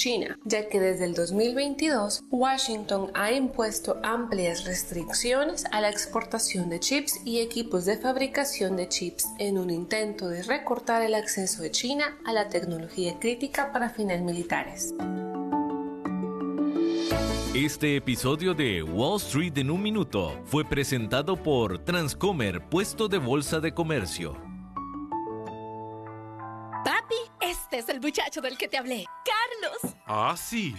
China, ya que desde el 2022 Washington ha impuesto amplias restricciones a la exportación de chips y equipos de fabricación de chips en un intento de recortar el acceso de China a la tecnología crítica para fines militares. Este episodio de Wall Street en un minuto fue presentado por Transcomer, puesto de bolsa de comercio. Muchacho del que te hablé, Carlos. Ah, sí.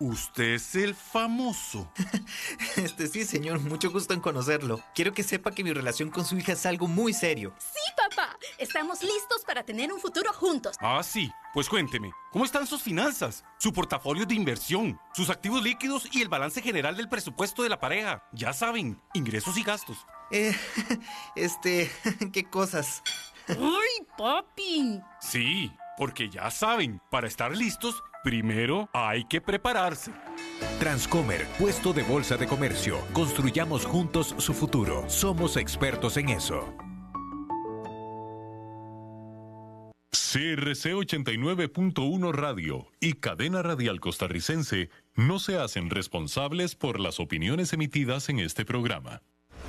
Usted es el famoso. Este sí, señor, mucho gusto en conocerlo. Quiero que sepa que mi relación con su hija es algo muy serio. Sí, papá. Estamos listos para tener un futuro juntos. Ah, sí. Pues cuénteme, ¿cómo están sus finanzas? Su portafolio de inversión, sus activos líquidos y el balance general del presupuesto de la pareja. Ya saben, ingresos y gastos. Eh, este, qué cosas. ¡Ay, papi! Sí, porque ya saben, para estar listos, primero hay que prepararse. Transcomer, puesto de bolsa de comercio. Construyamos juntos su futuro. Somos expertos en eso. CRC 89.1 Radio y Cadena Radial Costarricense no se hacen responsables por las opiniones emitidas en este programa.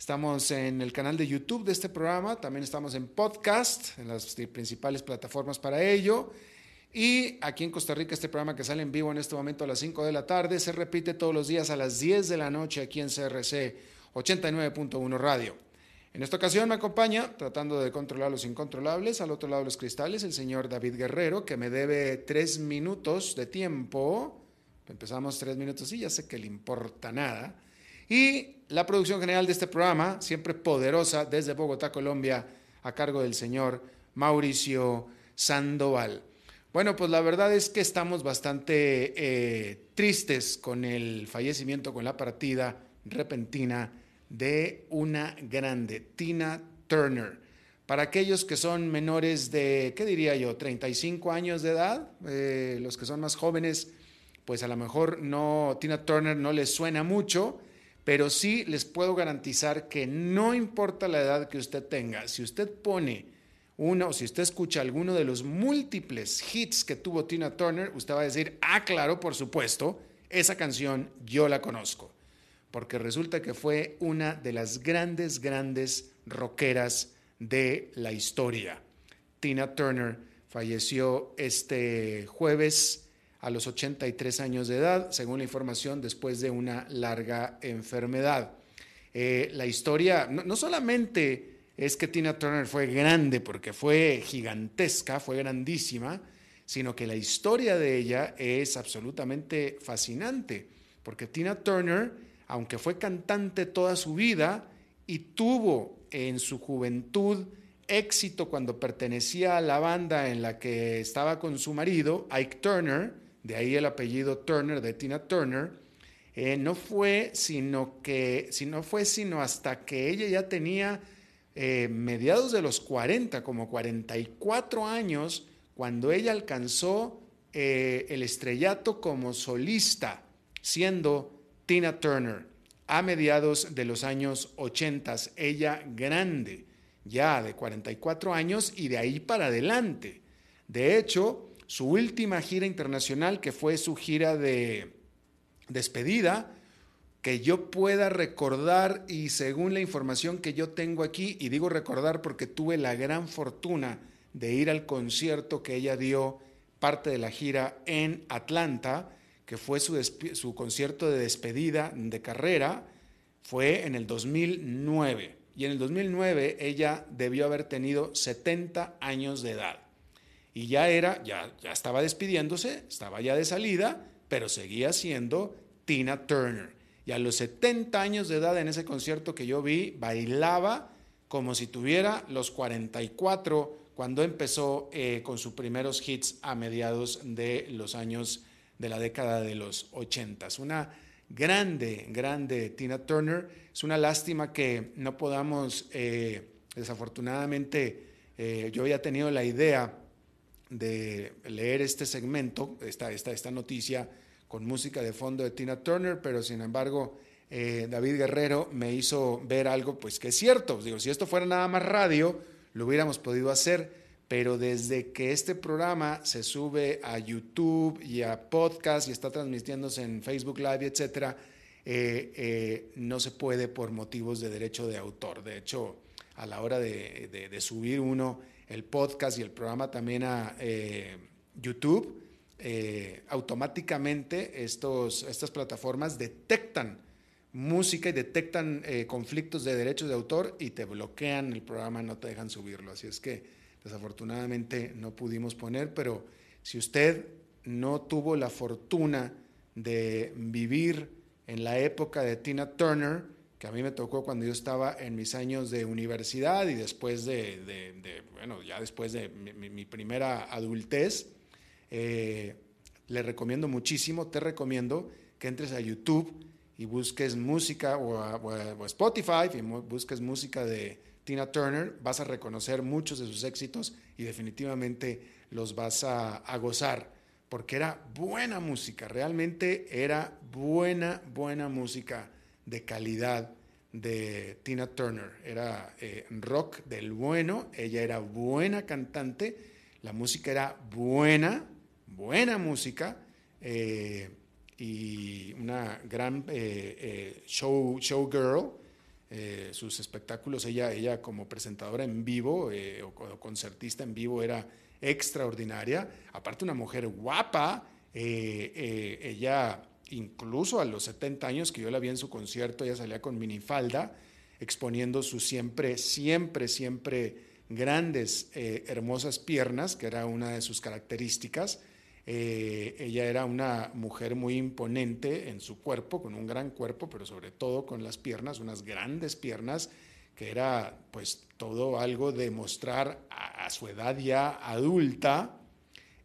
Estamos en el canal de YouTube de este programa, también estamos en podcast, en las principales plataformas para ello. Y aquí en Costa Rica, este programa que sale en vivo en este momento a las 5 de la tarde, se repite todos los días a las 10 de la noche aquí en CRC 89.1 Radio. En esta ocasión me acompaña, tratando de controlar los incontrolables, al otro lado de los cristales, el señor David Guerrero, que me debe tres minutos de tiempo. Empezamos tres minutos y ya sé que le importa nada. Y la producción general de este programa, siempre poderosa desde Bogotá, Colombia, a cargo del señor Mauricio Sandoval. Bueno, pues la verdad es que estamos bastante eh, tristes con el fallecimiento, con la partida repentina de una grande, Tina Turner. Para aquellos que son menores de, ¿qué diría yo?, 35 años de edad, eh, los que son más jóvenes, pues a lo mejor no, Tina Turner no les suena mucho, pero sí les puedo garantizar que no importa la edad que usted tenga, si usted pone una o si usted escucha alguno de los múltiples hits que tuvo Tina Turner, usted va a decir, ah, claro, por supuesto, esa canción yo la conozco, porque resulta que fue una de las grandes, grandes rockeras de la historia. Tina Turner falleció este jueves a los 83 años de edad, según la información, después de una larga enfermedad. Eh, la historia, no, no solamente es que Tina Turner fue grande porque fue gigantesca, fue grandísima, sino que la historia de ella es absolutamente fascinante, porque Tina Turner, aunque fue cantante toda su vida y tuvo en su juventud éxito cuando pertenecía a la banda en la que estaba con su marido, Ike Turner, de ahí el apellido Turner de Tina Turner, eh, no fue sino que, fue sino hasta que ella ya tenía eh, mediados de los 40, como 44 años, cuando ella alcanzó eh, el estrellato como solista, siendo Tina Turner. a mediados de los años 80, ella grande, ya de 44 años y de ahí para adelante. De hecho, su última gira internacional, que fue su gira de despedida, que yo pueda recordar y según la información que yo tengo aquí, y digo recordar porque tuve la gran fortuna de ir al concierto que ella dio, parte de la gira en Atlanta, que fue su, su concierto de despedida de carrera, fue en el 2009. Y en el 2009 ella debió haber tenido 70 años de edad. Y ya era, ya, ya estaba despidiéndose, estaba ya de salida, pero seguía siendo Tina Turner. Y a los 70 años de edad en ese concierto que yo vi, bailaba como si tuviera los 44 cuando empezó eh, con sus primeros hits a mediados de los años de la década de los 80. Una grande, grande Tina Turner. Es una lástima que no podamos, eh, desafortunadamente, eh, yo había tenido la idea de leer este segmento, esta, esta, noticia con música de fondo de Tina Turner, pero sin embargo eh, David Guerrero me hizo ver algo pues que es cierto. Digo, si esto fuera nada más radio, lo hubiéramos podido hacer, pero desde que este programa se sube a YouTube y a podcast y está transmitiéndose en Facebook Live, etcétera, eh, eh, no se puede por motivos de derecho de autor. De hecho, a la hora de, de subir uno el podcast y el programa también a YouTube, eh, automáticamente estos, estas plataformas detectan música y detectan eh, conflictos de derechos de autor y te bloquean el programa, no te dejan subirlo. Así es que desafortunadamente no pudimos poner, pero si usted no tuvo la fortuna de vivir en la época de Tina Turner, que a mí me tocó cuando yo estaba en mis años de universidad y después de, bueno, ya después de mi primera adultez, eh, le recomiendo muchísimo, te recomiendo que entres a YouTube y busques música o a, Spotify y busques música de Tina Turner, vas a reconocer muchos de sus éxitos y definitivamente los vas a, a gozar, porque era buena música, realmente era buena, buena música de calidad de Tina Turner. Era eh, rock del bueno, ella era buena cantante, la música era buena, buena música eh, y una gran eh, show, showgirl. sus espectáculos, ella, ella como presentadora en vivo o, concertista en vivo era extraordinaria. Aparte una mujer guapa, ella incluso a los 70 años que yo la vi en su concierto, ella salía con minifalda, exponiendo sus siempre, siempre, siempre grandes, hermosas piernas, que era una de sus características. Eh, ella era una mujer muy imponente en su cuerpo, con un gran cuerpo, pero sobre todo con las piernas, unas grandes piernas, que era pues todo algo de mostrar a, su edad ya adulta.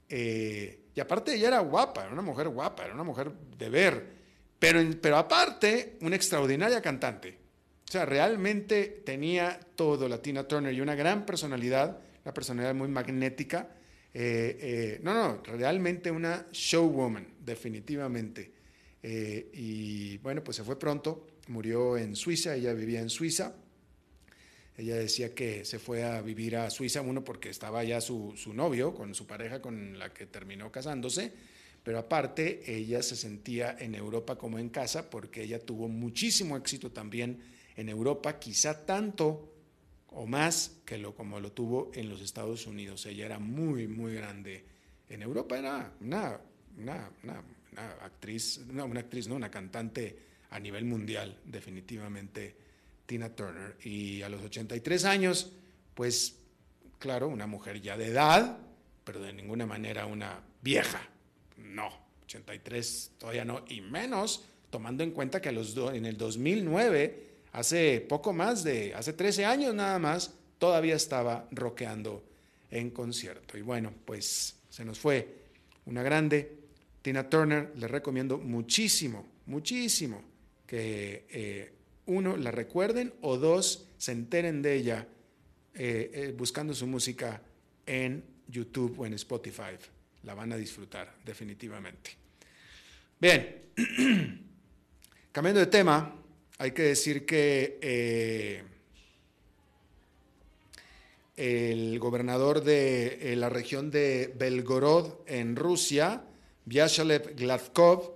Eh, y aparte ella era guapa, era una mujer guapa, era una mujer de ver, pero, pero aparte una extraordinaria cantante. O sea, realmente tenía todo la Tina Turner y una gran personalidad, una personalidad muy magnética eh, eh, no, no, realmente una showwoman, definitivamente. Eh, y bueno, pues se fue pronto, murió en Suiza, ella vivía en Suiza. Ella decía que se fue a vivir a Suiza, uno porque estaba ya su, su novio, con su pareja con la que terminó casándose, pero aparte ella se sentía en Europa como en casa porque ella tuvo muchísimo éxito también en Europa, quizá tanto o más que lo como lo tuvo en los Estados Unidos. Ella era muy, muy grande. En Europa era una, una, actriz, no, una actriz, no, una cantante a nivel mundial, definitivamente, Tina Turner. Y a los 83 años, pues, claro, una mujer ya de edad, pero de ninguna manera una vieja. No, 83 todavía no, y menos tomando en cuenta que en el 2009 hace poco más de, hace 13 años nada más, todavía estaba rockeando en concierto. Y bueno, pues se nos fue una grande. Tina Turner, le recomiendo muchísimo, muchísimo que eh, uno la recuerden o dos se enteren de ella eh, eh, buscando su música en YouTube o en Spotify. La van a disfrutar definitivamente. Bien, cambiando de tema, hay que decir que eh, el gobernador de la región de Belgorod en Rusia, Vyacheslav Gladkov,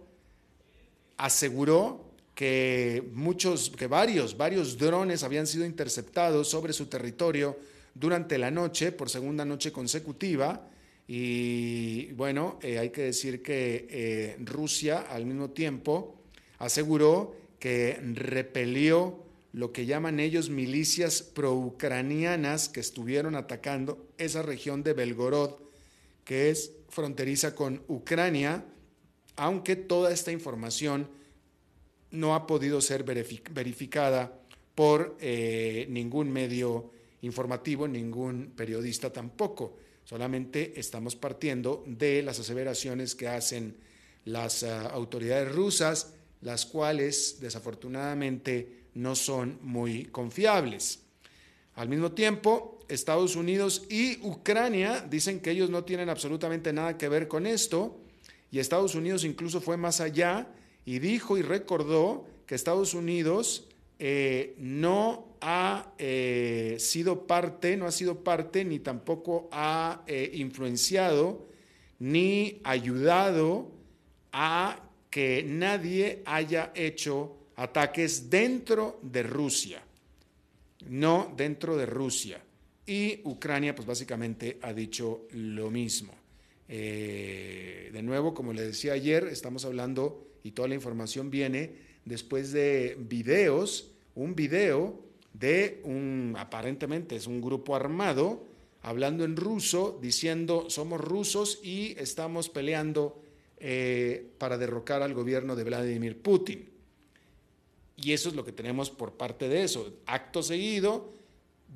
aseguró que muchos, que varios, varios drones habían sido interceptados sobre su territorio durante la noche, por segunda noche consecutiva. Y bueno, eh, hay que decir que eh, Rusia al mismo tiempo aseguró que repelió lo que llaman ellos milicias pro-ucranianas que estuvieron atacando esa región de Belgorod, que es fronteriza con Ucrania, aunque toda esta información no ha podido ser verificada por eh, ningún medio informativo, ningún periodista tampoco. Solamente estamos partiendo de las aseveraciones que hacen las ah, autoridades rusas, las cuales desafortunadamente no son muy confiables. Al mismo tiempo, Estados Unidos y Ucrania dicen que ellos no tienen absolutamente nada que ver con esto, y Estados Unidos incluso fue más allá y dijo y recordó que Estados Unidos eh, no ha eh, sido parte, no ha sido parte ni tampoco ha eh, influenciado ni ayudado a que nadie haya hecho ataques dentro de Rusia, no dentro de Rusia. Y Ucrania, pues básicamente ha dicho lo mismo. de nuevo, como le decía ayer, estamos hablando y toda la información viene después de videos, un video de un, aparentemente es un grupo armado, hablando en ruso, diciendo somos rusos y estamos peleando eh, para derrocar al gobierno de Vladimir Putin. Y eso es lo que tenemos por parte de eso. Acto seguido,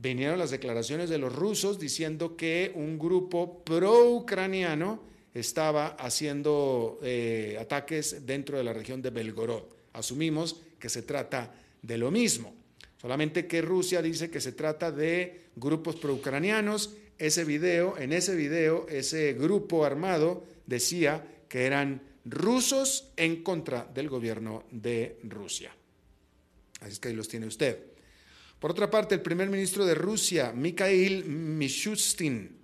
vinieron las declaraciones de los rusos diciendo que un grupo pro-ucraniano estaba haciendo eh, ataques dentro de la región de Belgorod. Asumimos que se trata de lo mismo, solamente que Rusia dice que se trata de grupos pro-ucranianos. Ese video, en ese video, ese grupo armado decía que eran rusos en contra del gobierno de Rusia. Así es que ahí los tiene usted. Por otra parte, el primer ministro de Rusia, Mikhail Mishustin,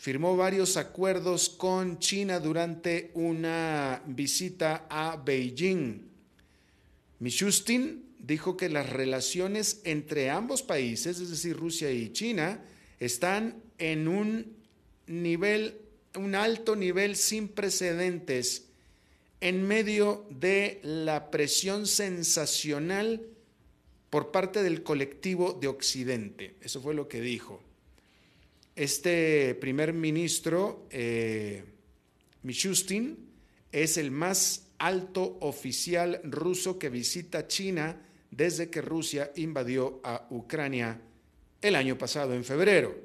firmó varios acuerdos con China durante una visita a Beijing. Mishustin dijo que las relaciones entre ambos países, es decir, Rusia y China, están en un nivel, un alto nivel sin precedentes en medio de la presión sensacional por parte del colectivo de Occidente. Eso fue lo que dijo. Este primer ministro, eh, Mishustin, es el más alto oficial ruso que visita China desde que Rusia invadió a Ucrania el año pasado, en febrero.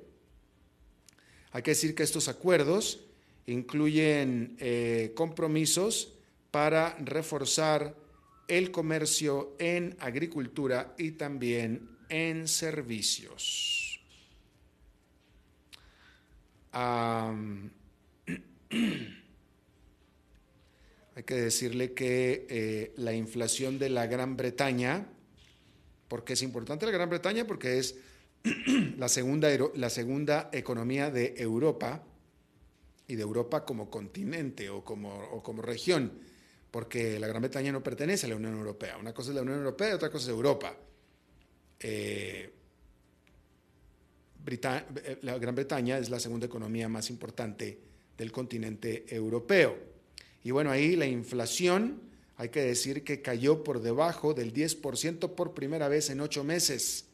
Hay que decir que estos acuerdos incluyen eh, compromisos para reforzar el comercio en agricultura y también en servicios. hay que decirle que eh, la inflación de la Gran Bretaña, porque es importante la Gran Bretaña, porque es la segunda, la segunda economía de Europa y de Europa como continente o como, como región, porque la Gran Bretaña no pertenece a la Unión Europea. Una cosa es la Unión Europea y otra cosa es Europa. Eh, eh, la Gran Bretaña es la segunda economía más importante del continente europeo. Y bueno, ahí la inflación, hay que decir que cayó por debajo del 10% por primera vez en ocho meses.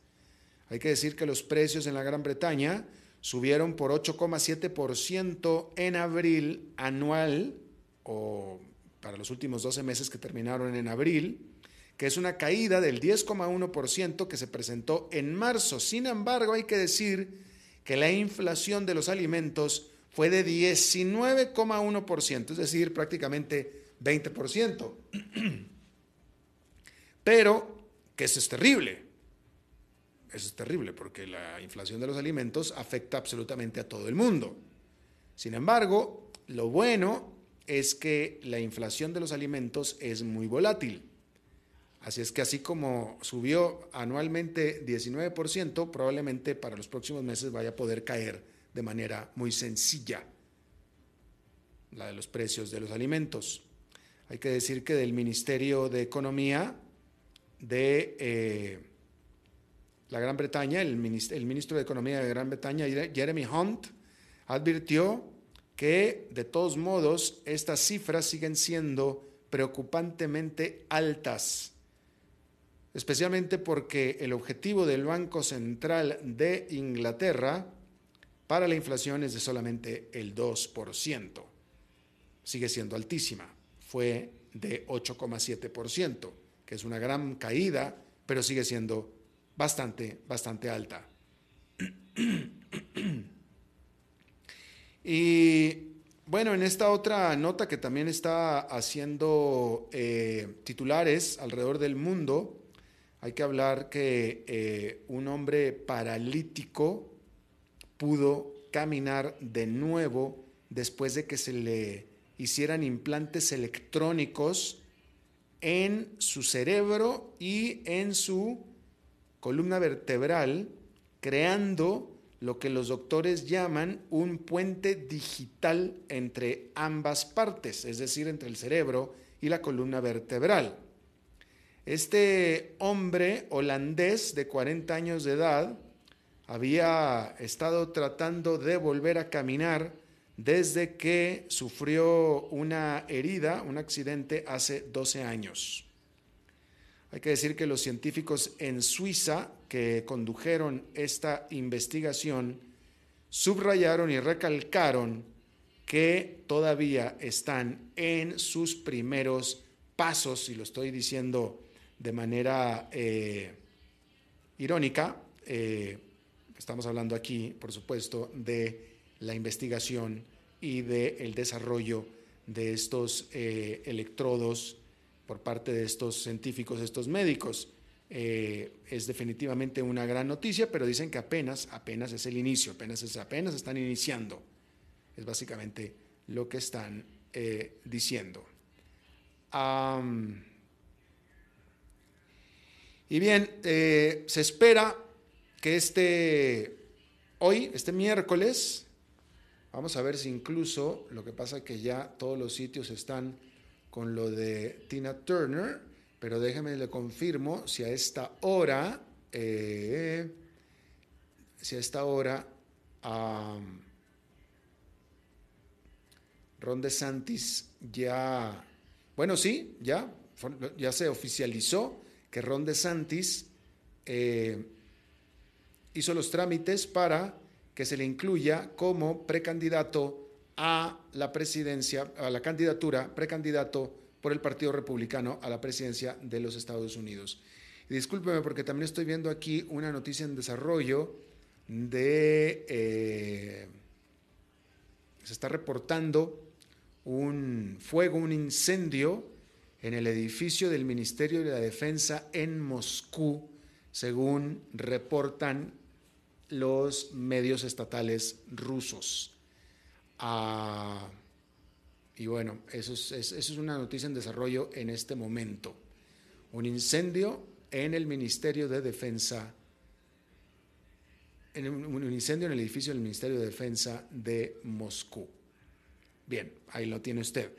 Hay que decir que los precios en la Gran Bretaña subieron por 8,7% en abril anual, o para los últimos 12 meses que terminaron en abril, que es una caída del 10,1% que se presentó en marzo. Sin embargo, hay que decir que la inflación de los alimentos fue de 19,1%, es decir, prácticamente 20%. Pero que eso es terrible. Eso es terrible porque la inflación de los alimentos afecta absolutamente a todo el mundo. Sin embargo, lo bueno es que la inflación de los alimentos es muy volátil Así es que así como subió anualmente 19%, probablemente para los próximos meses vaya a poder caer de manera muy sencilla la de los precios de los alimentos. Hay que decir que del Ministerio de Economía de eh, la Gran Bretaña, el ministro, el ministro de Economía de Gran Bretaña, Jeremy Hunt, advirtió que de todos modos estas cifras siguen siendo preocupantemente altas, especialmente porque el objetivo del Banco Central de Inglaterra para la inflación es de solamente el 2%. Sigue siendo altísima, fue de 8,7%, que es una gran caída, pero sigue siendo bastante, bastante alta. Y bueno, en esta otra nota que también está haciendo eh, titulares alrededor del mundo, hay que hablar que eh, un hombre paralítico pudo caminar de nuevo después de que se le hicieran implantes electrónicos en su cerebro y en su columna vertebral, creando lo que los doctores llaman un puente digital entre ambas partes, es decir, entre el cerebro y la columna vertebral. Este hombre holandés de 40 años de edad había estado tratando de volver a caminar desde que sufrió una herida, un accidente hace 12 años. Hay que decir que los científicos en Suiza que condujeron esta investigación subrayaron y recalcaron que todavía están en sus primeros pasos, y lo estoy diciendo de manera eh, irónica, eh, estamos hablando aquí, por supuesto, de la investigación y del desarrollo de estos eh, electrodos por parte de estos científicos, estos médicos. Es definitivamente una gran noticia, pero dicen que apenas, apenas es el inicio, apenas, es, apenas están iniciando. Es básicamente lo que están diciendo. Y bien, eh, se espera que este, hoy, este miércoles, vamos a ver si incluso, lo que pasa que ya todos los sitios están con lo de Tina Turner, pero déjeme le confirmo si a esta hora, eh, si a esta hora Ron DeSantis ya, bueno, sí, ya, ya se oficializó que Ron DeSantis eh, hizo los trámites para que se le incluya como precandidato a la presidencia, a la candidatura, precandidato por el Partido Republicano a la presidencia de los Estados Unidos. Y discúlpeme porque también estoy viendo aquí una noticia en desarrollo de... Eh, se está reportando un fuego, un incendio en el edificio del Ministerio de la Defensa en Moscú, según reportan los medios estatales rusos. Ah, y bueno, eso es, una noticia en desarrollo en este momento. Un incendio en el Ministerio de Defensa, en un incendio en el edificio del Ministerio de Defensa de Moscú. Bien, ahí lo tiene usted.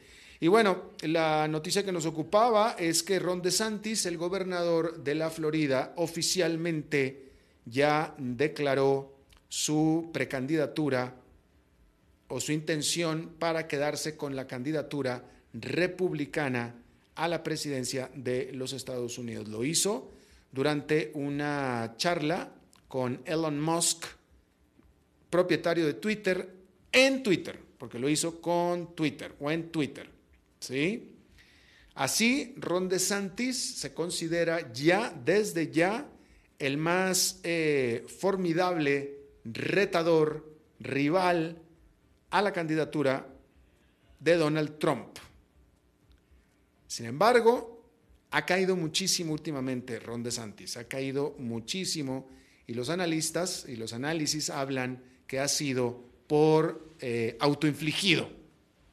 Y bueno, la noticia que nos ocupaba es que Ron DeSantis, el gobernador de la Florida, oficialmente ya declaró su precandidatura o su intención para quedarse con la candidatura republicana a la presidencia de los Estados Unidos. Lo hizo durante una charla con Elon Musk, propietario de Twitter, en Twitter, porque lo hizo con Twitter o en Twitter. ¿Sí? Así, Ron DeSantis se considera ya, desde ya, el más eh, formidable retador, rival a la candidatura de Donald Trump. Sin embargo, ha caído muchísimo últimamente Ron DeSantis, ha caído muchísimo y los analistas y los análisis hablan que ha sido por eh, autoinfligido,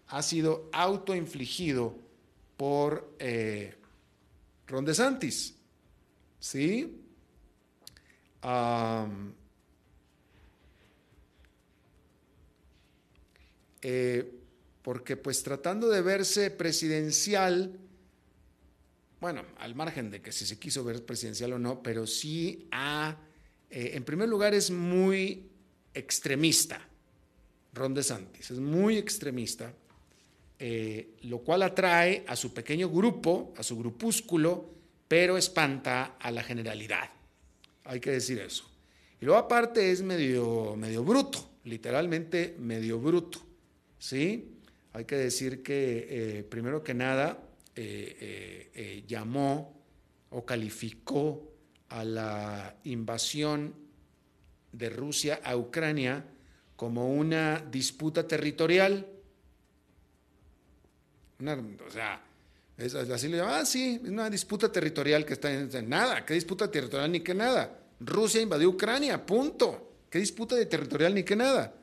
ha sido autoinfligido por eh, Ron DeSantis. ¿Sí? Eh, porque pues tratando de verse presidencial, bueno, al margen de que si se quiso ver presidencial o no, pero sí a, eh, en primer lugar es muy extremista, Ron DeSantis, es muy extremista, eh, lo cual atrae a su pequeño grupo, a su grupúsculo, pero espanta a la generalidad. Hay que decir eso. Y luego aparte es medio, medio bruto, literalmente medio bruto. ¿sí? Hay que decir que eh, primero que nada eh, llamó o calificó a la invasión de Rusia a Ucrania como una disputa territorial. O sea, así le llaman, ah, sí, es una disputa territorial que está en nada, ¿qué disputa territorial ni qué nada? Rusia invadió Ucrania, punto. ¿Qué disputa de territorial ni qué nada?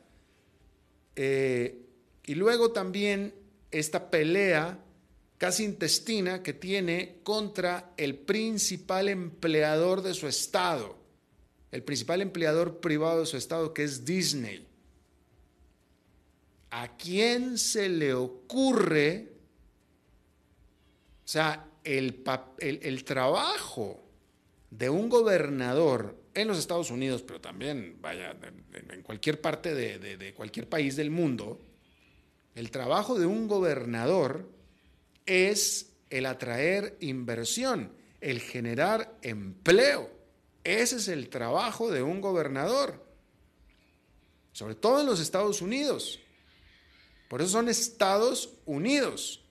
Eh, y luego también esta pelea casi intestina que tiene contra el principal empleador de su estado, el principal empleador privado de su estado, que es Disney. ¿A quién se le ocurre? O sea, el, el trabajo de un gobernador en los Estados Unidos, pero también, vaya, en cualquier parte de, cualquier país del mundo, el trabajo de un gobernador es el atraer inversión, el generar empleo. Ese es el trabajo de un gobernador, sobre todo en los Estados Unidos. Por eso son Estados Unidos,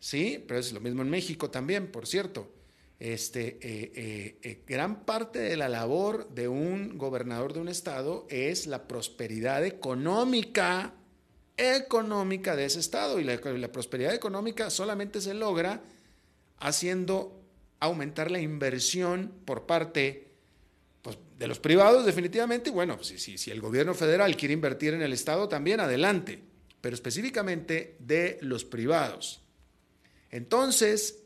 ¿sí? Pero es lo mismo en México también, por cierto este, eh, eh, eh, gran parte de la labor de un gobernador de un estado es la prosperidad económica, económica de ese estado. Y la, prosperidad económica solamente se logra haciendo aumentar la inversión por parte pues, de los privados, definitivamente. Bueno, si el gobierno federal quiere invertir en el estado, también adelante, pero específicamente de los privados. Entonces,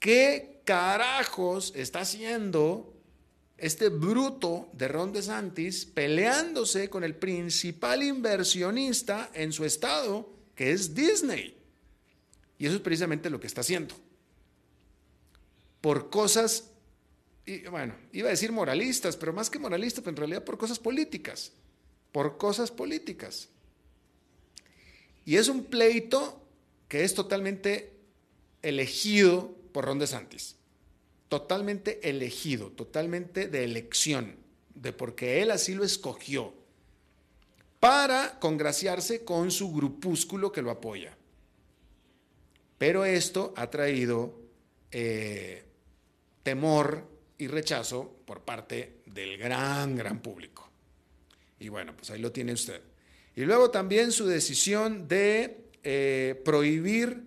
¿qué carajos está haciendo este bruto de Ron DeSantis peleándose con el principal inversionista en su estado, que es Disney? Y eso es precisamente lo que está haciendo. Por cosas, bueno, iba a decir moralistas, pero más que moralistas, pero en realidad por cosas políticas. Por cosas políticas. Y es un pleito que es totalmente elegido por Ron DeSantis totalmente elegido, totalmente de elección, de porque él así lo escogió, para congraciarse con su grupúsculo que lo apoya. Pero esto ha traído eh, temor y rechazo por parte del gran, gran público. Y bueno, pues ahí lo tiene usted. Y luego también su decisión de eh, prohibir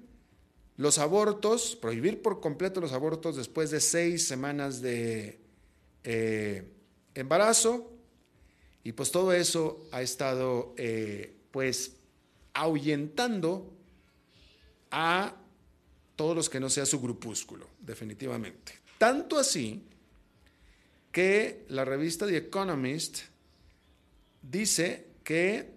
los abortos, prohibir por completo los abortos después de seis semanas de eh, embarazo. Y pues todo eso ha estado eh, pues ahuyentando a todos los que no sea su grupúsculo, definitivamente. Tanto así que la revista The Economist dice que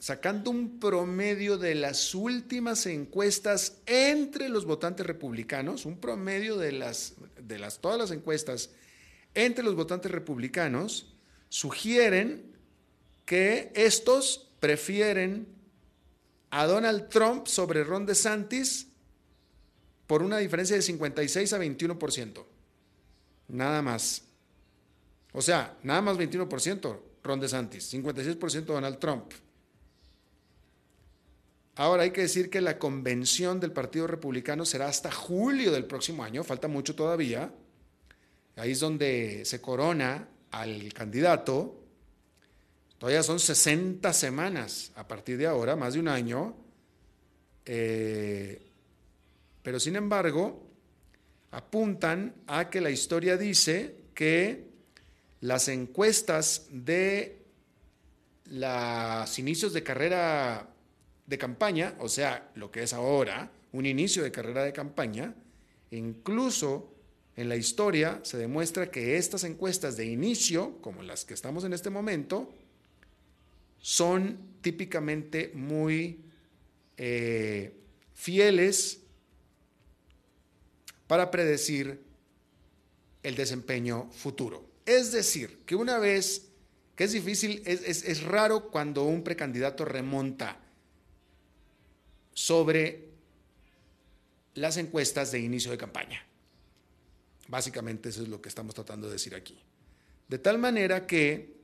sacando un promedio de las últimas encuestas entre los votantes republicanos, un promedio de las de las todas las encuestas entre los votantes republicanos sugieren que estos prefieren a Donald Trump sobre Ron DeSantis por una diferencia de 56 a 21%. Nada más. O sea, nada más 21% Ron DeSantis, 56% Donald Trump. Ahora hay que decir que la convención del Partido Republicano será hasta julio del próximo año, falta mucho todavía. Ahí es donde se corona al candidato. Todavía son 60 semanas a partir de ahora, más de un año. Eh, pero sin embargo, apuntan a que la historia dice que las encuestas de los inicios de carrera de campaña, o sea, lo que es ahora un inicio de carrera de campaña, incluso en la historia se demuestra que estas encuestas de inicio, como las que estamos en este momento, son típicamente muy eh, fieles para predecir el desempeño futuro. Es decir, que una vez, que es difícil, es, es raro cuando un precandidato remonta sobre las encuestas de inicio de campaña. Básicamente eso es lo que estamos tratando de decir aquí. De tal manera que,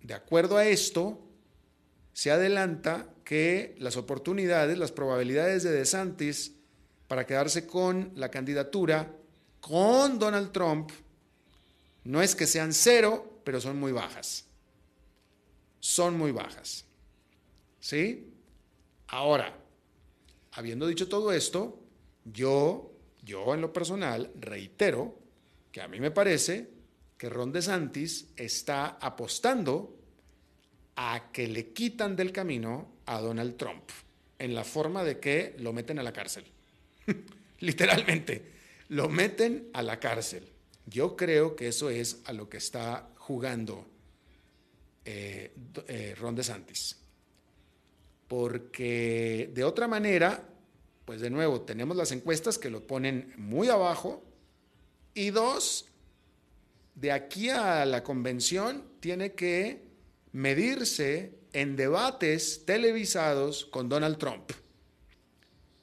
de acuerdo a esto, se adelanta que las oportunidades, las probabilidades de DeSantis para quedarse con la candidatura con Donald Trump no es que sean cero, pero son muy bajas. Son muy bajas. ¿Sí? Ahora, habiendo dicho todo esto, yo yo en lo personal reitero que a mí me parece que Ron DeSantis está apostando a que le quitan del camino a Donald Trump en la forma de que lo meten a la cárcel. Literalmente, lo meten a la cárcel. Yo creo que eso es a lo que está jugando eh, eh, Ron DeSantis. Porque de otra manera, pues de nuevo, tenemos las encuestas que lo ponen muy abajo. Y dos, de aquí a la convención tiene que medirse en debates televisados con Donald Trump.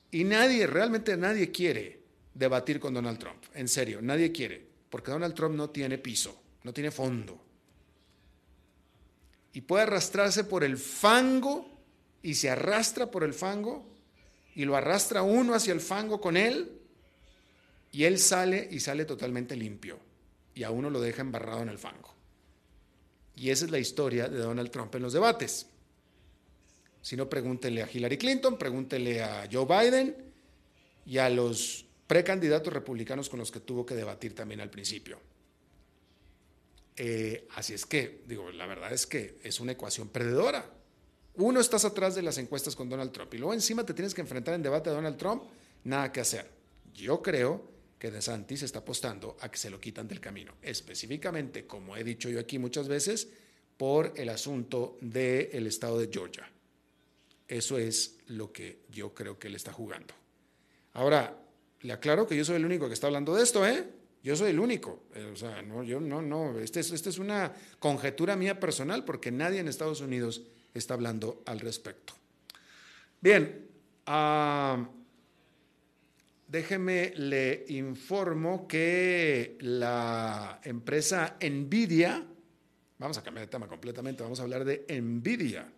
Y nadie, realmente nadie quiere debatir con Donald Trump. En serio, nadie quiere. Porque Donald Trump no tiene piso, no tiene fondo. Y puede arrastrarse por el fango y se arrastra por el fango y lo arrastra uno hacia el fango con él y él sale y sale totalmente limpio y a uno lo deja embarrado en el fango. Y esa es la historia de Donald Trump en los debates. Si no, pregúntele a Hillary Clinton, pregúntele a Joe Biden y a los precandidatos republicanos con los que tuvo que debatir también al principio. Eh, así es que, digo, la verdad es que es una ecuación perdedora. Uno, estás atrás de las encuestas con Donald Trump y luego encima te tienes que enfrentar en debate a Donald Trump, nada que hacer. Yo creo que DeSantis está apostando a que se lo quitan del camino, específicamente, como he dicho yo aquí muchas veces, por el asunto del estado de Georgia. Eso es lo que yo creo que él está jugando. Ahora, le aclaro que yo soy el único que está hablando de esto, ¿eh? Yo soy el único. Eh, o sea, no, yo no, no. Esta es, este es una conjetura mía personal porque nadie en Estados Unidos está hablando al respecto. Bien, ah, déjeme le informo que la empresa Nvidia, vamos a cambiar de tema completamente, vamos a hablar de Nvidia.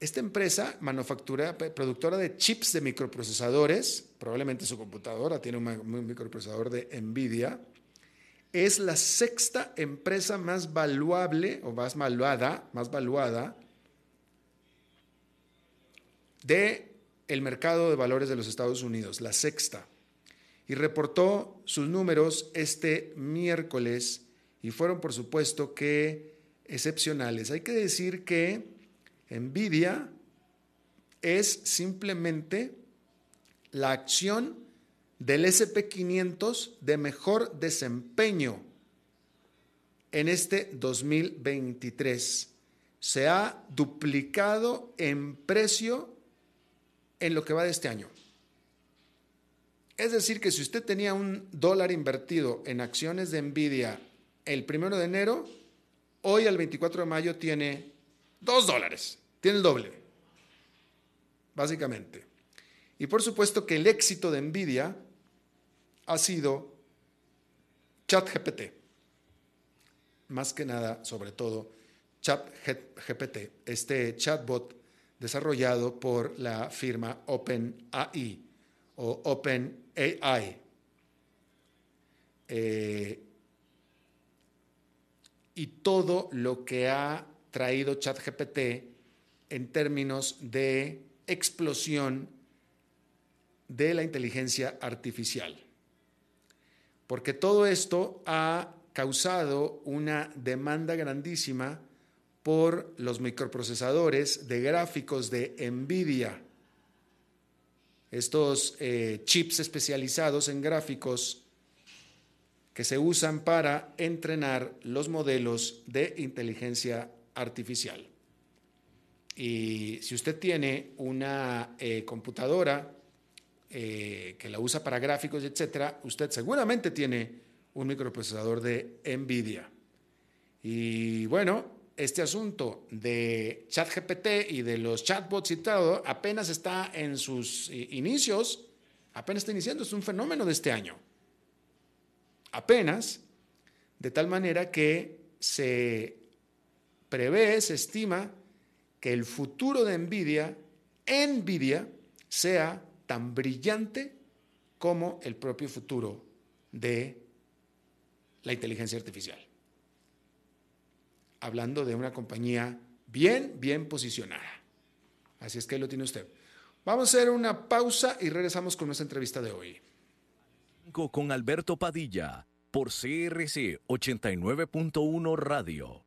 Esta empresa manufactura, productora de chips de microprocesadores, probablemente su computadora tiene un microprocesador de Nvidia, es la sexta empresa más valuable o más valuada, más valuada de el mercado de valores de los Estados Unidos, la sexta. Y reportó sus números este miércoles y fueron por supuesto que excepcionales. Hay que decir que Nvidia es simplemente la acción del SP500 de mejor desempeño en este 2023. Se ha duplicado en precio en lo que va de este año. Es decir, que si usted tenía un dólar invertido en acciones de Nvidia el primero de enero, hoy al 24 de mayo tiene dos dólares, tiene el doble, básicamente. Y por supuesto que el éxito de Nvidia ha sido ChatGPT. Más que nada, sobre todo, ChatGPT, este chatbot desarrollado por la firma OpenAI o OpenAI. Eh, y todo lo que ha traído ChatGPT en términos de explosión de la inteligencia artificial porque todo esto ha causado una demanda grandísima por los microprocesadores de gráficos de Nvidia. estos eh, chips especializados en gráficos que se usan para entrenar los modelos de inteligencia artificial. Y si usted tiene una eh, computadora eh, que la usa para gráficos, etcétera, usted seguramente tiene un microprocesador de NVIDIA. Y bueno, este asunto de ChatGPT y de los chatbots y todo apenas está en sus inicios, apenas está iniciando, es un fenómeno de este año. Apenas, de tal manera que se prevé, se estima que el futuro de Nvidia, Nvidia, sea tan brillante como el propio futuro de la inteligencia artificial. Hablando de una compañía bien, bien posicionada. Así es que ahí lo tiene usted. Vamos a hacer una pausa y regresamos con nuestra entrevista de hoy. Con Alberto Padilla por CRC 89.1 Radio.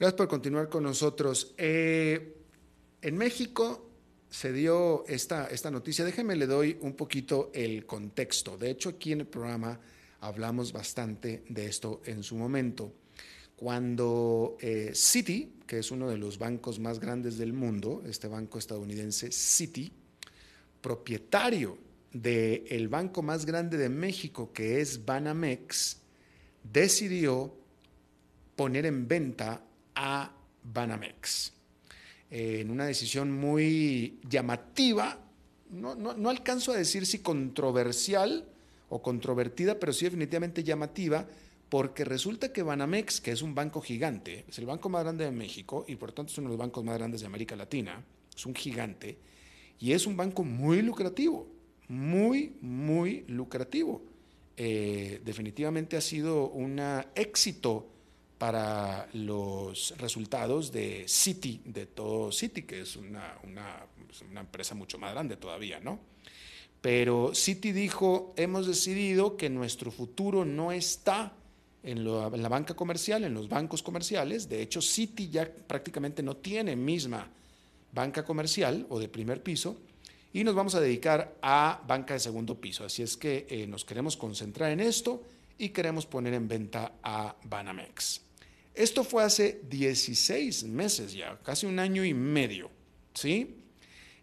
Gracias por continuar con nosotros. Eh, en México se dio esta, esta noticia. Déjeme le doy un poquito el contexto. De hecho, aquí en el programa hablamos bastante de esto en su momento. Cuando eh, Citi, que es uno de los bancos más grandes del mundo, este banco estadounidense Citi, propietario del banco más grande de México, que es Banamex, decidió poner en venta a Banamex. en una decisión muy llamativa, no, no, alcanzo a decir si controversial o controvertida, pero sí definitivamente llamativa, porque resulta que Banamex, que es un banco gigante, es el banco más grande de México y por tanto es uno de los bancos más grandes de América Latina, es un gigante, y es un banco muy lucrativo, muy, muy lucrativo. Eh, definitivamente ha sido un éxito para los resultados de Citi, de todo Citi, que es una, pues, una, empresa mucho más grande todavía, ¿no? Pero Citi dijo, hemos decidido que nuestro futuro no está en, en, la banca comercial, en los bancos comerciales. De hecho, Citi ya prácticamente no tiene misma banca comercial o de primer piso y nos vamos a dedicar a banca de segundo piso. Así es que eh, nos queremos concentrar en esto y queremos poner en venta a Banamex. Esto fue hace 16 meses ya, casi un año y medio, ¿sí?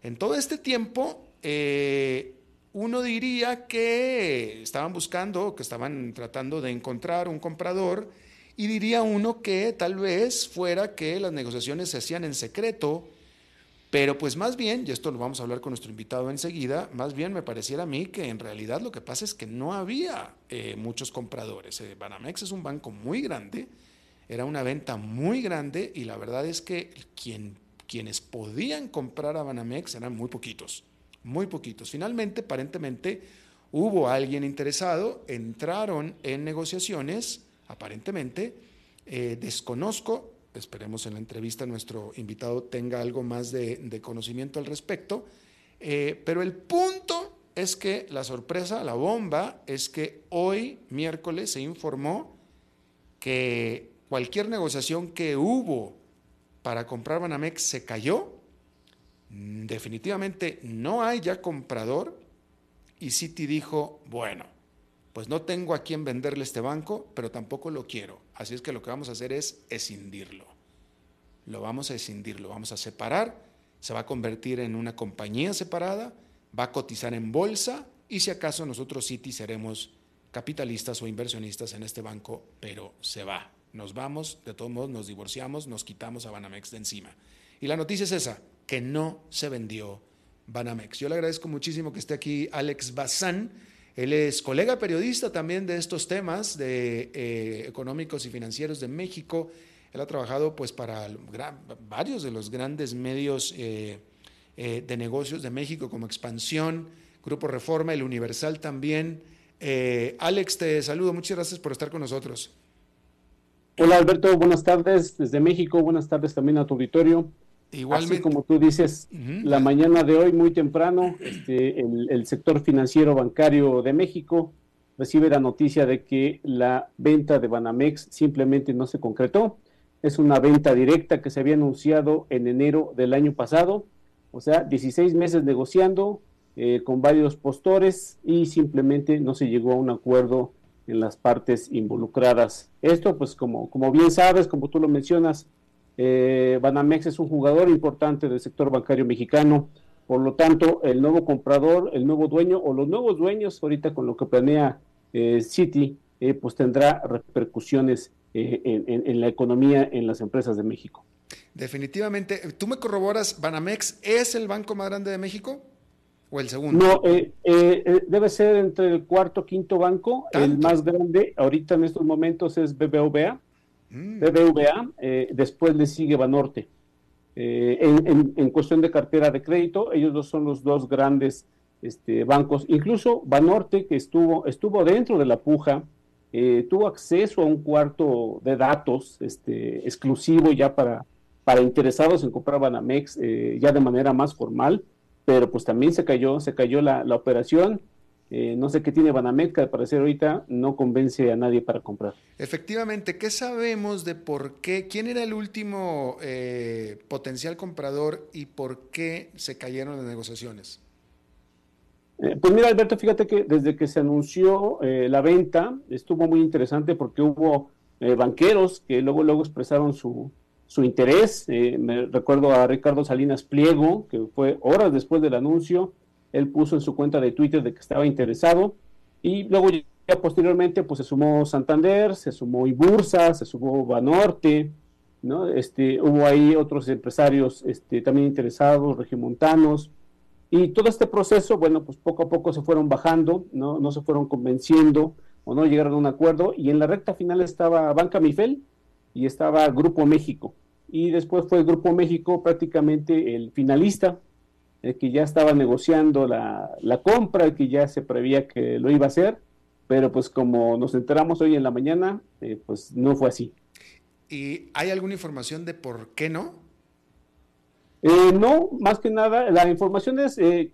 En todo este tiempo, eh, uno diría que estaban buscando, que estaban tratando de encontrar un comprador, y diría uno que tal vez fuera que las negociaciones se hacían en secreto, pero pues más bien, y esto lo vamos a hablar con nuestro invitado enseguida, más bien me pareciera a mí que en realidad lo que pasa es que no había eh, muchos compradores. Eh, Banamex es un banco muy grande, era una venta muy grande y la verdad es que quien, quienes podían comprar a Banamex eran muy poquitos, muy poquitos. Finalmente, aparentemente, hubo alguien interesado, entraron en negociaciones, aparentemente, eh, desconozco, esperemos en la entrevista nuestro invitado tenga algo más de, conocimiento al respecto, eh, pero el punto es que la sorpresa, la bomba, es que hoy, miércoles, se informó que cualquier negociación que hubo para comprar Banamex se cayó mm, definitivamente no hay ya comprador y Citi dijo, bueno, pues no tengo a quién venderle este banco, pero tampoco lo quiero. Así es que lo que vamos a hacer es escindirlo. Lo vamos a escindir, lo vamos a separar, se va a convertir en una compañía separada, va a cotizar en bolsa y si acaso nosotros Citi seremos capitalistas o inversionistas en este banco, pero se va. Nos vamos, de todos modos nos divorciamos, nos quitamos a Banamex de encima. Y la noticia es esa, que no se vendió Banamex. Yo le agradezco muchísimo que esté aquí Alex Bazán. Él es colega periodista también de estos temas de, eh, económicos y financieros de México. Él ha trabajado pues para varios de los grandes medios eh, eh, de negocios de México como Expansión, Grupo Reforma, El Universal también. Alex, te saludo. Muchas gracias por estar con nosotros. Hola Alberto, buenas tardes desde México. Buenas tardes también a tu auditorio. Igualmente. Así como tú dices, la mañana de hoy, muy temprano, este, el, sector financiero bancario de México recibe la noticia de que la venta de Banamex simplemente no se concretó. Es una venta directa que se había anunciado en enero del año pasado, o sea, 16 meses negociando eh, con varios postores y simplemente no se llegó a un acuerdo en las partes involucradas. Esto, pues como, como bien sabes, como tú lo mencionas, eh, Banamex es un jugador importante del sector bancario mexicano, por lo tanto, el nuevo comprador, el nuevo dueño o los nuevos dueños, ahorita con lo que planea eh, Citi, eh, pues tendrá repercusiones eh, en, la economía, en las empresas de México. Definitivamente. ¿Tú me corroboras, Banamex es el banco más grande de México? ¿O el segundo? No, debe ser entre el cuarto quinto banco. El más grande ahorita en estos momentos es BBVA. Mm. BBVA, eh, después le sigue Banorte. Eh, en, cuestión de cartera de crédito, ellos dos son los dos grandes este, bancos. Incluso Banorte, que estuvo, estuvo dentro de la puja, eh, tuvo acceso a un cuarto de datos este, exclusivo ya para, para interesados en comprar Banamex, ya de manera más formal, pero pues también se cayó, se cayó la, la operación eh, no sé qué tiene Banamex, que al parecer ahorita no convence a nadie para comprar. Efectivamente, ¿qué sabemos de por qué? ¿Quién era el último eh, potencial comprador y por qué se cayeron las negociaciones? Eh, pues mira, Alberto, fíjate que desde que se anunció la venta estuvo muy interesante porque hubo banqueros que luego, luego expresaron su, su interés. me recuerdo a Ricardo Salinas Pliego, que fue horas después del anuncio él puso en su cuenta de Twitter de que estaba interesado y luego ya posteriormente pues se sumó Santander, se sumó Ibursa, se sumó Banorte, ¿no? Este, hubo ahí otros empresarios este, también interesados, regiomontanos, y todo este proceso, bueno, pues poco a poco se fueron bajando, ¿no? No se fueron convenciendo o no llegaron a un acuerdo, y en la recta final estaba Banca Mifel y estaba Grupo México, y después fue Grupo México prácticamente el finalista, que ya estaba negociando la, la compra, que ya se prevía que lo iba a hacer, pero pues como nos enteramos hoy en la mañana, eh, pues no fue así. ¿Y hay alguna información de por qué no? Eh, no, más que nada, la información es, eh,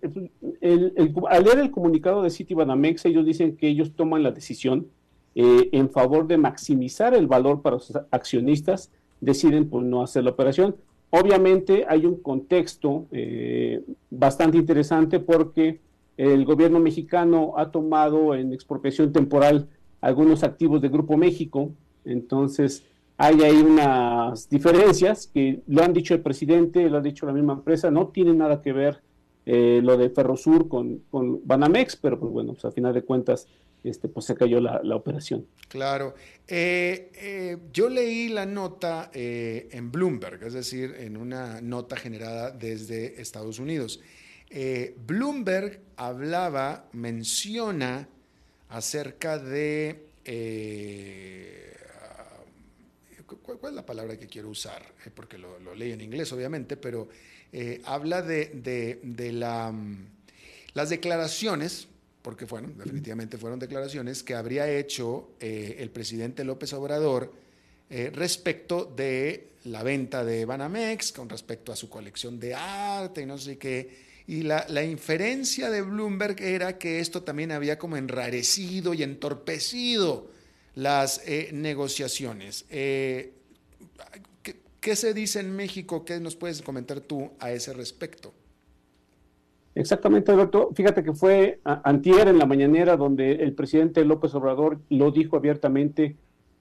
el, al leer el comunicado de Citibanamex, ellos dicen que ellos toman la decisión en favor de maximizar el valor para los accionistas, deciden pues no hacer la operación. Obviamente hay un contexto eh, bastante interesante porque el gobierno mexicano ha tomado en expropiación temporal algunos activos de Grupo México, entonces hay ahí unas diferencias que lo han dicho el presidente, lo ha dicho la misma empresa, no tiene nada que ver eh, lo de Ferrosur con, con Banamex, pero pues bueno, pues a final de cuentas este, pues se cayó la, operación. Claro. Eh, eh, yo leí la nota eh, en Bloomberg, es decir, en una nota generada desde Estados Unidos. Bloomberg hablaba, menciona acerca de... ¿cuál, es la palabra que quiero usar? porque lo, leí en inglés, obviamente, pero habla de, mm, las declaraciones porque bueno, definitivamente fueron declaraciones que habría hecho eh, el presidente López Obrador eh, respecto de la venta de Banamex, con respecto a su colección de arte y no sé qué. Y la, inferencia de Bloomberg era que esto también había como enrarecido y entorpecido las eh, negociaciones. ¿qué, ¿Qué se dice en México? ¿Qué nos puedes comentar tú a ese respecto? Exactamente, Alberto. Fíjate que fue antier en la mañanera donde el presidente López Obrador lo dijo abiertamente,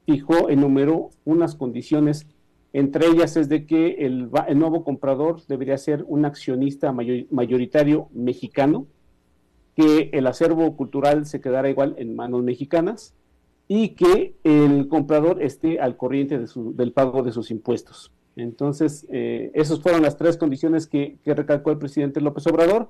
fijó, enumeró unas condiciones, entre ellas es de que el, el nuevo comprador debería ser un accionista mayoritario mexicano, que el acervo cultural se quedara igual en manos mexicanas y que el comprador esté al corriente de su, del pago de sus impuestos. Entonces, eh, esas fueron las tres condiciones que, recalcó el presidente López Obrador.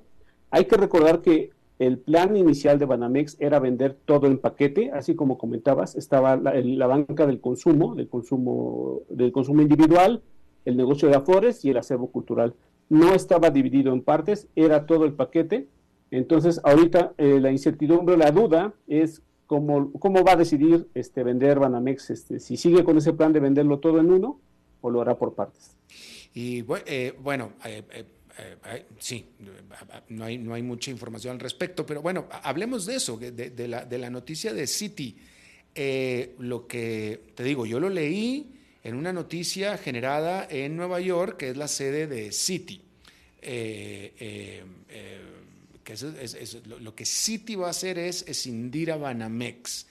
Hay que recordar que el plan inicial de Banamex era vender todo en paquete, así como comentabas, estaba la, banca del consumo, del consumo, del consumo individual, el negocio de afores y el acervo cultural. No estaba dividido en partes, era todo el paquete. Entonces, ahorita eh, la incertidumbre, la duda es cómo, cómo va a decidir este, vender Banamex, este, si sigue con ese plan de venderlo todo en uno o lo hará por partes. Y eh, bueno, eh, eh, sí, no hay, no hay mucha información al respecto, pero bueno, hablemos de eso, de, la, de la, noticia de City. lo que te digo, yo lo leí en una noticia generada en Nueva York, que es la sede de City. que lo, que City va a hacer es escindir a Banamex.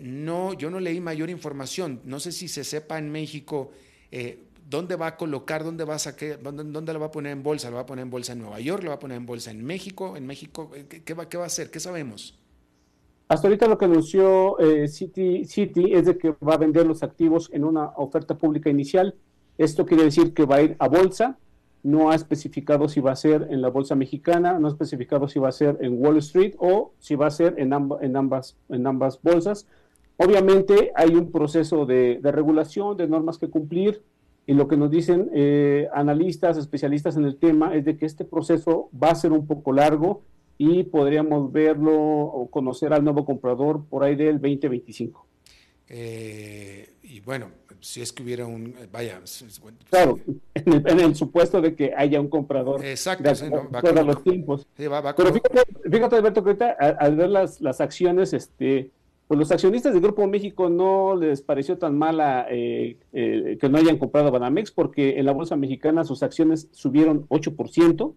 no, yo no leí mayor información. No sé si se sepa en México eh, ¿dónde va a colocar, dónde va a sacar, dónde, lo va a poner en bolsa? ¿Lo va a poner en bolsa en Nueva York? ¿Lo va a poner en bolsa en México? ¿En México? Eh, ¿Qué, va, a hacer? ¿Qué sabemos? Hasta ahorita lo que anunció eh, City, City es de que va a vender los activos en una oferta pública inicial. Esto quiere decir que va a ir a bolsa. No ha especificado si va a ser en la bolsa mexicana, no ha especificado si va a ser en Wall Street o si va a ser en, ambas, en ambas bolsas. Obviamente hay un proceso de, regulación, de normas que cumplir, y lo que nos dicen eh, analistas, especialistas en el tema, es de que este proceso va a ser un poco largo y podríamos verlo o conocer al nuevo comprador por ahí del 2025. Eh, y bueno, si es que hubiera un, vaya, claro, en el, supuesto de que haya un comprador. Exacto, de, los tiempos. Pero fíjate, fíjate, Alberto, que ahorita al, ver las, las acciones, este, pues los accionistas del Grupo México no les pareció tan mala eh, eh, que no hayan comprado Banamex porque en la bolsa mexicana sus acciones subieron 8%,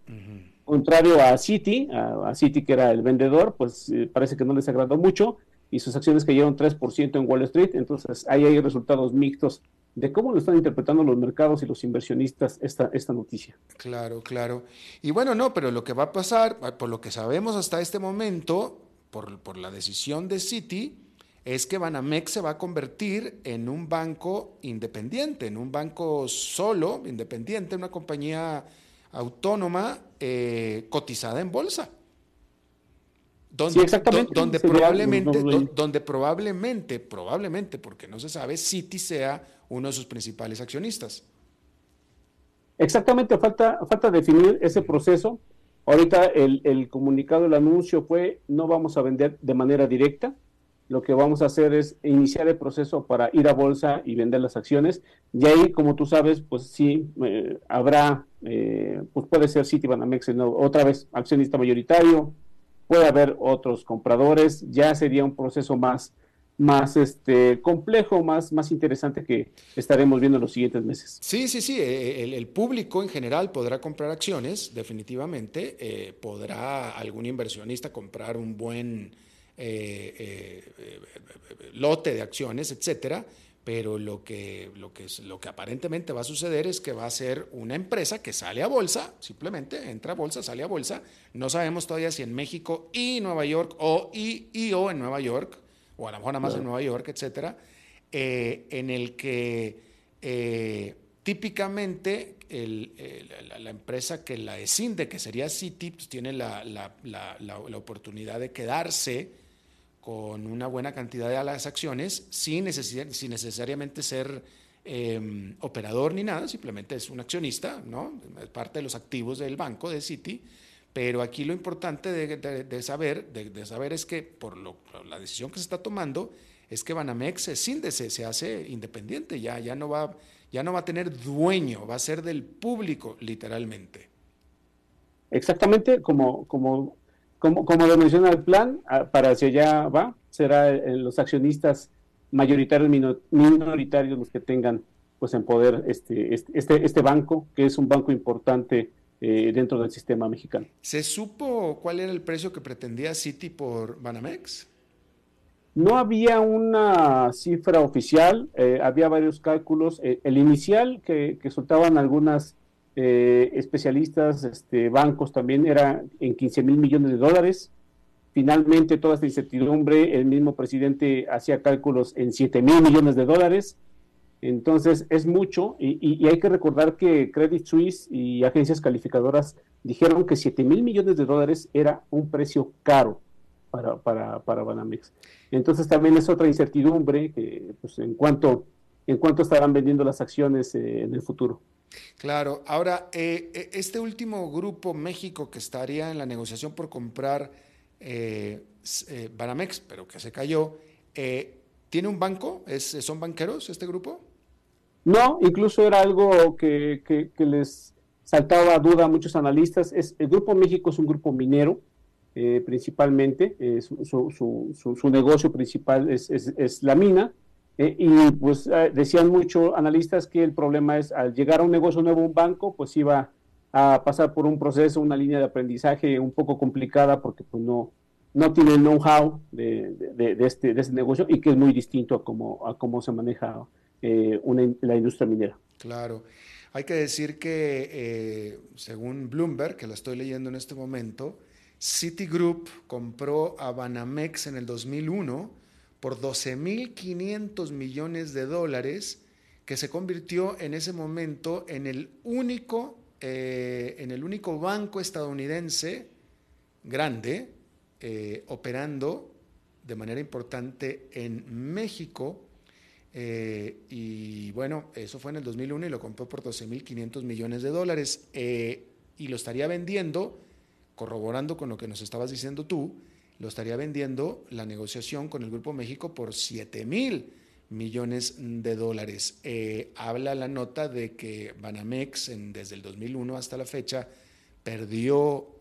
contrario a Citi, a, Citi que era el vendedor, pues eh, parece que no les agradó mucho y sus acciones cayeron 3% en Wall Street, entonces ahí hay resultados mixtos de cómo lo están interpretando los mercados y los inversionistas esta, esta noticia. Claro, claro. Y bueno, no, pero lo que va a pasar, por lo que sabemos hasta este momento, por, por la decisión de Citi, es que Banamex se va a convertir en un banco independiente, en un banco solo, independiente, una compañía autónoma eh, cotizada en bolsa. Donde, exactamente. donde probablemente, donde probablemente, probablemente, porque no se sabe, Citi sea uno de sus principales accionistas. Exactamente, falta, falta definir ese proceso. Ahorita el, el comunicado, el anuncio fue, no vamos a vender de manera directa, lo que vamos a hacer es iniciar el proceso para ir a bolsa y vender las acciones. Y ahí, como tú sabes, pues sí, eh, habrá, eh, pues puede ser Citibanamex otra vez accionista mayoritario, puede haber otros compradores, ya sería un proceso más, más este, complejo, más, más interesante que estaremos viendo en los siguientes meses. Sí, sí, sí, eh, el, público en general podrá comprar acciones, definitivamente, podrá algún inversionista comprar un buen eh, eh, lote de acciones, etcétera, pero lo que, lo, que, lo que aparentemente va a suceder es que va a ser una empresa que sale a bolsa, simplemente entra a bolsa, sale a bolsa. No sabemos todavía si en México y Nueva York o y, o en Nueva York, o a lo mejor nada más en Nueva York, etcétera, eh, en el que típicamente la, empresa que la escinde, que sería Citi, pues tiene la, la oportunidad de quedarse con una buena cantidad de las acciones sin, sin necesariamente ser em, operador ni nada, simplemente es un accionista, ¿no? Es parte de los activos del banco, de Citi. Pero aquí lo importante de, saber, de, saber es que por, la decisión que se está tomando es que Banamex se, se, se hace independiente, ya, ya, no va, ya no va a tener dueño, va a ser del público literalmente. Exactamente, como, como como, como lo menciona el plan, ah, para hacia allá va, será eh, los accionistas mayoritarios, minoritarios los que tengan pues en poder este, este, este, este, banco, que es un banco importante eh, dentro del sistema mexicano. ¿Se supo cuál era el precio que pretendía Citi por Banamex? No había una cifra oficial, eh, había varios cálculos. Eh, el inicial que, que soltaban algunas especialistas, este, bancos también, era en 15 mil millones de dólares. Finalmente, toda esta incertidumbre, el mismo presidente hacía cálculos en 7 mil millones de dólares. Entonces, es mucho y, hay que recordar que Credit Suisse y agencias calificadoras dijeron que 7 mil millones de dólares era un precio caro para, para, para Banamex. Entonces, también es otra incertidumbre que, pues, en cuanto en cuánto estarán vendiendo las acciones eh, en el futuro. Claro, ahora, eh, eh, este último grupo México que estaría en la negociación por comprar Banamex, pero que se cayó, ¿tiene un banco? ¿Es, ¿Son banqueros este grupo? No, incluso era algo que, les saltaba duda a muchos analistas. Es, el Grupo México es un grupo minero, eh, principalmente, eh, su, negocio principal es, es, la mina, eh, y pues decían muchos analistas que el problema es al llegar a un negocio nuevo, un banco, pues iba a pasar por un proceso, una línea de aprendizaje un poco complicada porque pues no, no tiene el know-how de, de, este, de este negocio y que es muy distinto a cómo, a cómo se maneja eh, la industria minera. Claro. Hay que decir que, eh, según Bloomberg, que la estoy leyendo en este momento, Citigroup compró a Banamex en el 2001 por 12.500 millones de dólares, que se convirtió en ese momento en el único, eh, en el único banco estadounidense grande operando de manera importante en México eh, y bueno, eso fue en el 2001 y lo compró por 12.500 millones de dólares. Eh, y lo estaría vendiendo, corroborando con lo que nos estabas diciendo tú, lo estaría vendiendo la negociación con el Grupo México por 7 mil millones de dólares. Eh, habla la nota de que Banamex desde el 2001 hasta la fecha perdió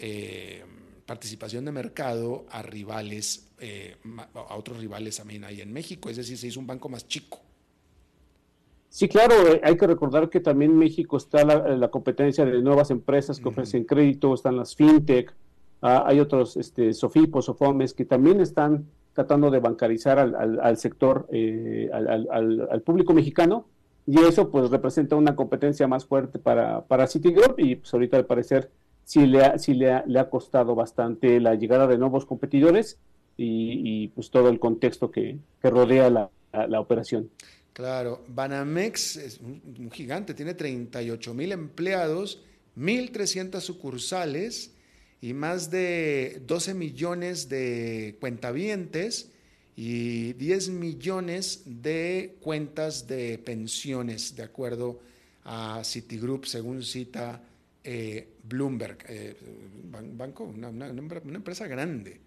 participación de mercado a rivales, a otros rivales también ahí en México, es decir, se hizo un banco más chico. Sí, claro, eh, hay que recordar que también en México está la, competencia de nuevas empresas que ofrecen crédito, están las fintech, ah, hay otros este, Sofipos, Sofomes, que también están tratando de bancarizar al, sector, eh, al, público mexicano, y eso pues representa una competencia más fuerte para, para Citigroup, y pues ahorita al parecer sí le ha, sí le ha, costado bastante la llegada de nuevos competidores y, pues todo el contexto que, rodea la operación. Claro, Banamex es un, gigante, tiene 38 mil empleados, 1.300 sucursales y más de 12 millones de cuentavientes y 10 millones de cuentas de pensiones, de acuerdo a Citigroup, según cita eh, Bloomberg, eh, banco, una empresa grande.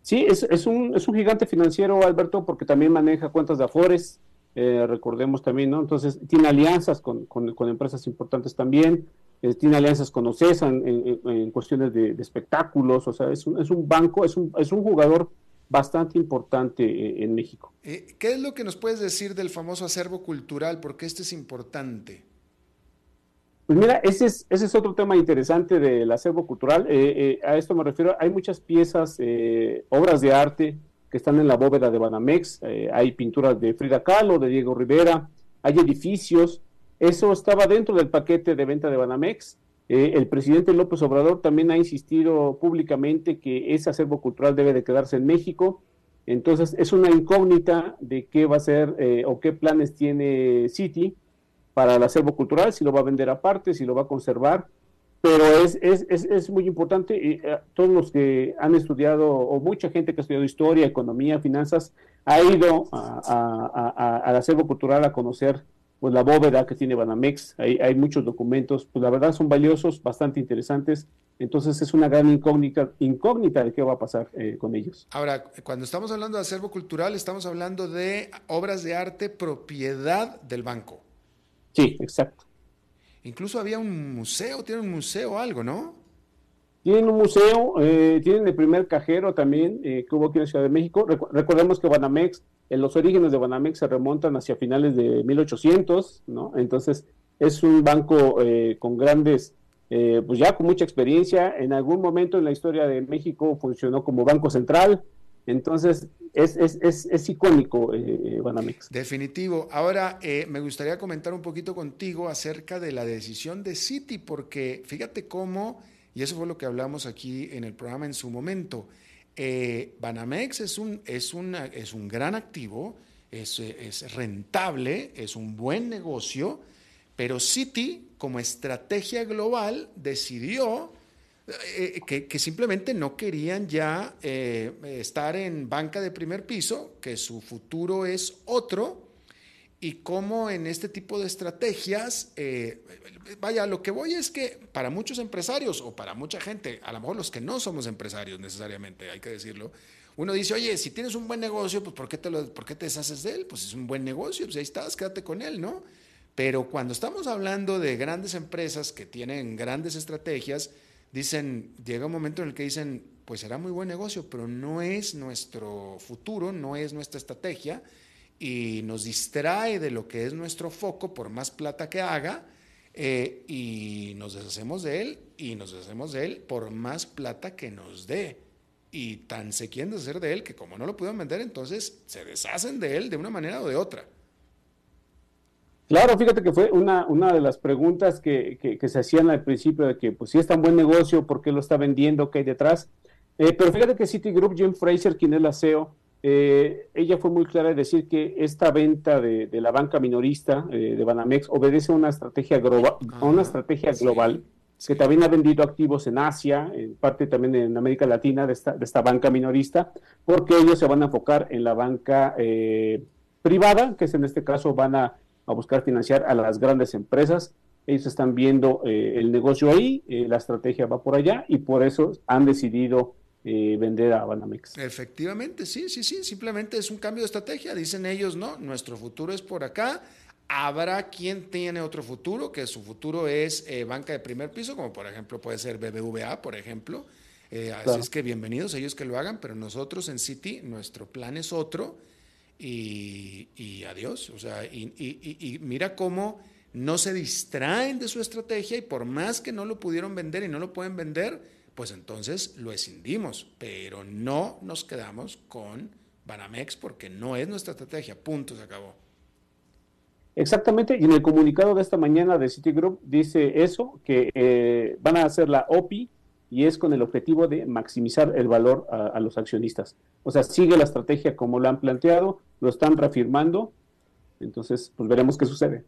Sí, es, es, un, es un gigante financiero, Alberto, porque también maneja cuentas de Afores, eh, recordemos también, ¿no? Entonces, tiene alianzas con, con, empresas importantes también, eh, tiene alianzas con OCESA en, en, cuestiones de, espectáculos, o sea, es un, es un banco, es un, es un jugador bastante importante eh, en México. ¿Qué es lo que nos puedes decir del famoso acervo cultural? Porque este es importante. Pues mira, ese es, ese es otro tema interesante del acervo cultural. Eh, eh, a esto me refiero, hay muchas piezas, eh, obras de arte que están en la bóveda de Banamex, hay pinturas de Frida Kahlo, de Diego Rivera, hay edificios, eso estaba dentro del paquete de venta de Banamex. el presidente López Obrador también ha insistido públicamente que ese acervo cultural debe de quedarse en México. Entonces es una incógnita de qué va a ser o qué planes tiene Citi para el acervo cultural, si lo va a vender aparte, si lo va a conservar, pero es, es, es, es muy importante y eh, todos los que han estudiado, o mucha gente que ha estudiado historia, economía, finanzas, ha ido al acervo cultural a conocer pues la bóveda que tiene Banamex, hay, hay muchos documentos, pues la verdad son valiosos, bastante interesantes, entonces es una gran incógnita, incógnita de qué va a pasar eh, con ellos. Ahora, cuando estamos hablando de acervo cultural, estamos hablando de obras de arte propiedad del banco. Sí, exacto. Incluso había un museo, tienen un museo algo, ¿no? Tienen un museo, eh, tienen el primer cajero también eh, que hubo aquí en la Ciudad de México. recordemos que Banamex, en los orígenes de Banamex se remontan hacia finales de 1800, ¿no? Entonces, es un banco eh, con grandes, eh, pues ya con mucha experiencia. En algún momento en la historia de México funcionó como banco central. Entonces, es, es, es, es icónico eh, Banamex. Definitivo. Ahora, me gustaría comentar un poquito contigo acerca de la decisión de Citi, porque fíjate cómo, y eso fue lo que hablamos aquí en el programa en su momento, Banamex es un, es, es un gran activo, es, es rentable, es un buen negocio, pero Citi, como estrategia global, decidió eh, que, simplemente no querían ya eh, estar en banca de primer piso, que su futuro es otro, y cómo en este tipo de estrategias, eh, vaya, lo que voy es que para muchos empresarios o para mucha gente, a lo mejor los que no somos empresarios necesariamente, hay que decirlo, uno dice, oye, si tienes un buen negocio, pues ¿por qué te, lo, ¿por qué te deshaces de él? Pues es un buen negocio, pues ahí estás, quédate con él, ¿no? Pero cuando estamos hablando de grandes empresas que tienen grandes estrategias, dicen, llega un momento en el que dicen, pues será muy buen negocio, pero no es nuestro futuro, no es nuestra estrategia y nos distrae de lo que es nuestro foco por más plata que haga eh, y nos deshacemos de él y nos deshacemos de él por más plata que nos dé. Y tan se quieren deshacer de él que como no lo pudieron vender, entonces se deshacen de él de una manera o de otra. Claro, fíjate que fue una, una de las preguntas que, que, se hacían al principio de que, pues, si es tan buen negocio, ¿por qué lo está vendiendo? ¿Qué hay detrás? Eh, pero fíjate que Citigroup, Jim Fraser, quien es la CEO, eh, ella fue muy clara en decir que esta venta de, de la banca minorista eh, de Banamex obedece a una estrategia, global, una estrategia global que también ha vendido activos en Asia, en parte también en América Latina de esta, de esta banca minorista, porque ellos se van a enfocar en la banca privada, que es en este caso van a a buscar financiar a las grandes empresas. Ellos están viendo eh, el negocio ahí, eh, la estrategia va por allá y por eso han decidido eh, vender a Banamex. Efectivamente, sí, sí, sí, simplemente es un cambio de estrategia. Dicen ellos, no, nuestro futuro es por acá. Habrá quien tiene otro futuro, que su futuro es banca de primer piso, como por ejemplo puede ser BBVA, por ejemplo. Así es que bienvenidos ellos que lo hagan, pero nosotros en City, nuestro plan es otro y, adiós. O sea, y, mira cómo no se distraen de su estrategia y por más que no lo pudieron vender y no lo pueden vender, pues entonces lo escindimos, pero no nos quedamos con Banamex porque no es nuestra estrategia, punto, se acabó. Exactamente, y en el comunicado de esta mañana de Citigroup dice eso, que eh, van a hacer la OPI y es con el objetivo de maximizar el valor a, los accionistas. O sea, sigue la estrategia como lo han planteado, lo están reafirmando, entonces pues veremos qué sucede.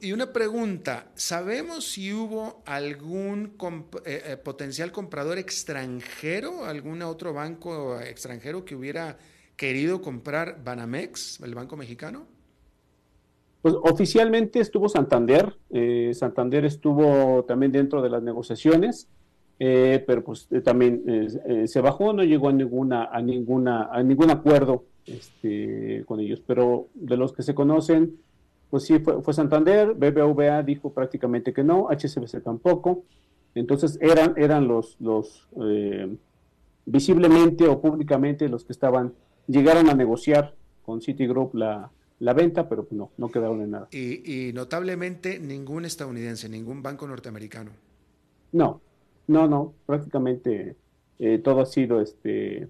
Y una pregunta, ¿sabemos si hubo algún eh, eh, potencial comprador extranjero, algún otro banco extranjero que hubiera querido comprar Banamex, el banco mexicano? Pues oficialmente estuvo Santander, eh, Santander estuvo también dentro de las negociaciones, eh, pero pues también se bajó, no llegó a ninguna, a ninguna, a ningún acuerdo este, con ellos. Pero de los que se conocen, pues sí fue, Santander, BBVA dijo prácticamente que no, HSBC tampoco. Entonces eran, eran los, los visiblemente o públicamente los que estaban, llegaron a negociar con Citigroup la, la venta, pero no, no quedaron en nada. Y, y notablemente ningún estadounidense, ningún banco norteamericano. No, no, no, prácticamente eh, todo ha sido este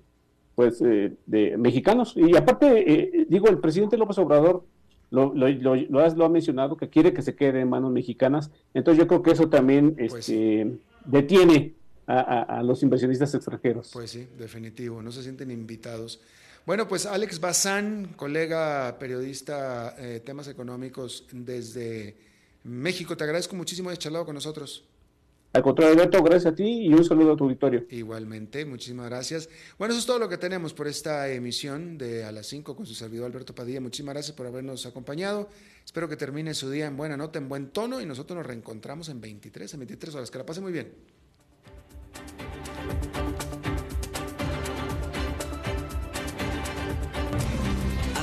pues eh, de mexicanos. Y aparte, eh, digo, el presidente López Obrador lo, lo, lo, ha, mencionado, que quiere que se quede en manos mexicanas. Entonces yo creo que eso también pues este, detiene a, los inversionistas extranjeros. Pues sí, definitivo, no se sienten invitados. Bueno, pues Alex Bazán, colega periodista temas económicos desde México, te agradezco muchísimo de charlado con nosotros. Al contrario, Alberto, gracias a ti y un saludo a tu auditorio. Igualmente, muchísimas gracias. Bueno, eso es todo lo que tenemos por esta emisión de A las 5 con su servidor Alberto Padilla. Muchísimas gracias por habernos acompañado. Espero que termine su día en buena nota, en buen tono y nosotros nos reencontramos en 23, en 23 horas. Que la pase muy bien.